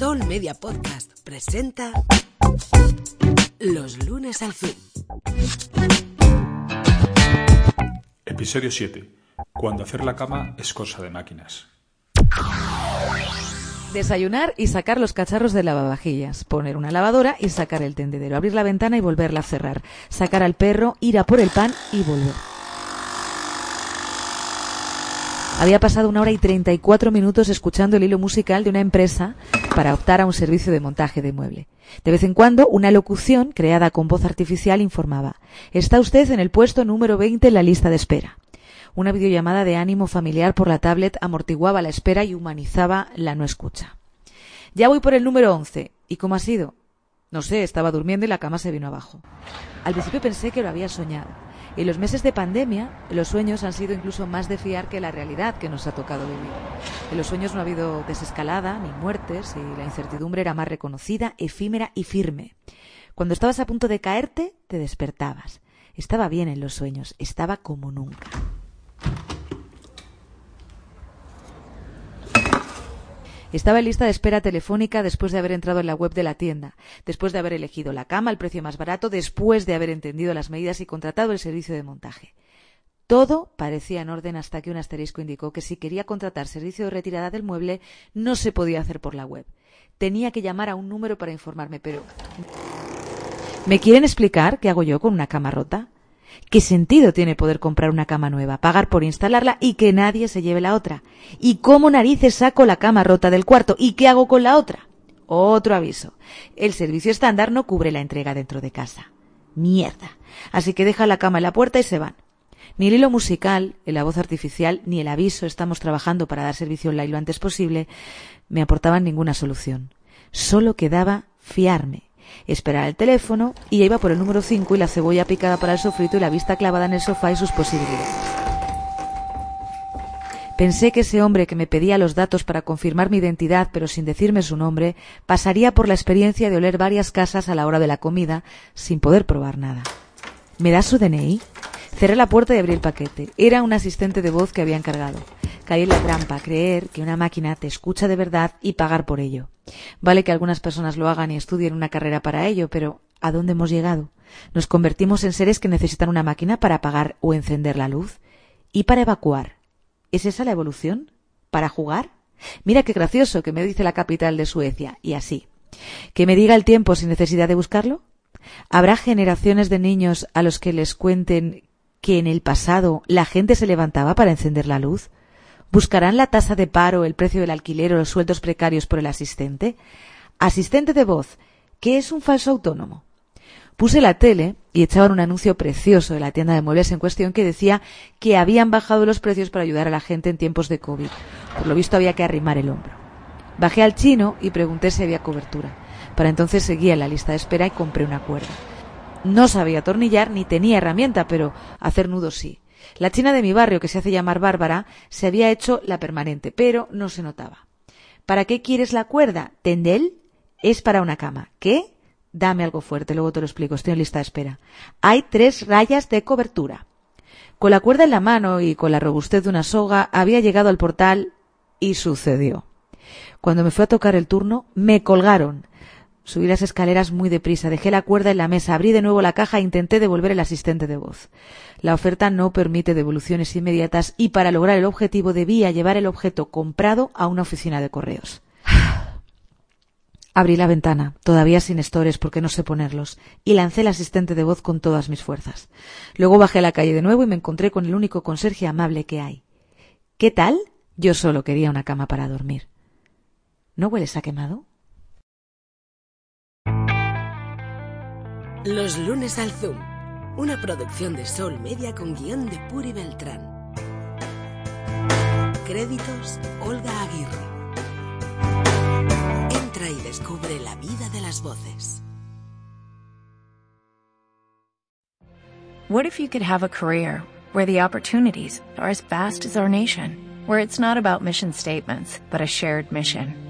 Sol Media Podcast presenta Los lunes al fin. Episodio 7. Cuando hacer la cama es cosa de máquinas. Desayunar y sacar los cacharros de lavavajillas, poner una lavadora y sacar el tendedero, abrir la ventana y volverla a cerrar, sacar al perro, ir a por el pan y volver. Había pasado una hora y 34 minutos escuchando el hilo musical de una empresa para optar a un servicio de montaje de mueble. De vez en cuando, una locución creada con voz artificial informaba Está usted en el puesto número 20 en la lista de espera. Una videollamada de ánimo familiar por la tablet amortiguaba la espera y humanizaba la no escucha. Ya voy por el número 11. ¿Y cómo ha sido? No sé, estaba durmiendo y la cama se vino abajo. Al principio pensé que lo había soñado en los meses de pandemia, los sueños han sido incluso más de fiar que la realidad que nos ha tocado vivir. En los sueños no ha habido desescalada ni muertes y la incertidumbre era más reconocida, efímera y firme. Cuando estabas a punto de caerte, te despertabas. Estaba bien en los sueños, estaba como nunca. Estaba en lista de espera telefónica después de haber entrado en la web de la tienda, después de haber elegido la cama al precio más barato, después de haber entendido las medidas y contratado el servicio de montaje. Todo parecía en orden hasta que un asterisco indicó que si quería contratar servicio de retirada del mueble no se podía hacer por la web. Tenía que llamar a un número para informarme, pero... ¿Me quieren explicar qué hago yo con una cama rota? ¿Qué sentido tiene poder comprar una cama nueva, pagar por instalarla y que nadie se lleve la otra? ¿Y cómo narices saco la cama rota del cuarto? ¿Y qué hago con la otra? Otro aviso. El servicio estándar no cubre la entrega dentro de casa. Mierda. Así que deja la cama en la puerta y se van. Ni el hilo musical, la voz artificial, ni el aviso estamos trabajando para dar servicio online lo antes posible me aportaban ninguna solución. Solo quedaba fiarme esperar el teléfono y iba por el número 5 y la cebolla picada para el sofrito y la vista clavada en el sofá y sus posibilidades. Pensé que ese hombre que me pedía los datos para confirmar mi identidad, pero sin decirme su nombre, pasaría por la experiencia de oler varias casas a la hora de la comida sin poder probar nada. ¿Me da su DNI? Cerré la puerta y abrí el paquete. Era un asistente de voz que había encargado. Caí en la trampa, creer que una máquina te escucha de verdad y pagar por ello. Vale que algunas personas lo hagan y estudien una carrera para ello, pero ¿a dónde hemos llegado? Nos convertimos en seres que necesitan una máquina para apagar o encender la luz y para evacuar. ¿Es esa la evolución? ¿Para jugar? Mira qué gracioso que me dice la capital de Suecia, y así. ¿Que me diga el tiempo sin necesidad de buscarlo? ¿Habrá generaciones de niños a los que les cuenten que en el pasado la gente se levantaba para encender la luz? ¿Buscarán la tasa de paro, el precio del alquiler o los sueldos precarios por el asistente? Asistente de voz, ¿qué es un falso autónomo? Puse la tele y echaban un anuncio precioso de la tienda de muebles en cuestión que decía que habían bajado los precios para ayudar a la gente en tiempos de COVID. Por lo visto había que arrimar el hombro. Bajé al chino y pregunté si había cobertura. Para entonces seguía en la lista de espera y compré una cuerda. No sabía atornillar ni tenía herramienta, pero hacer nudos sí. La china de mi barrio, que se hace llamar Bárbara, se había hecho la permanente, pero no se notaba. ¿Para qué quieres la cuerda? ¿Tendel? Es para una cama. ¿Qué? Dame algo fuerte, luego te lo explico, estoy en lista de espera. Hay tres rayas de cobertura. Con la cuerda en la mano y con la robustez de una soga había llegado al portal y sucedió. Cuando me fue a tocar el turno, me colgaron. Subí las escaleras muy deprisa, dejé la cuerda en la mesa, abrí de nuevo la caja e intenté devolver el asistente de voz. La oferta no permite devoluciones inmediatas y para lograr el objetivo debía llevar el objeto comprado a una oficina de correos. Abrí la ventana, todavía sin estores porque no sé ponerlos, y lancé el asistente de voz con todas mis fuerzas. Luego bajé a la calle de nuevo y me encontré con el único conserje amable que hay. ¿Qué tal? Yo solo quería una cama para dormir. ¿No hueles a quemado? Los lunes al Zoom, una producción de Sol Media con guion de Puri Beltrán. Créditos Olga Aguirre. Entra y descubre la vida de las voces. What if you could have a career where the opportunities are as vast as our nation, where it's not about mission statements, but a shared mission?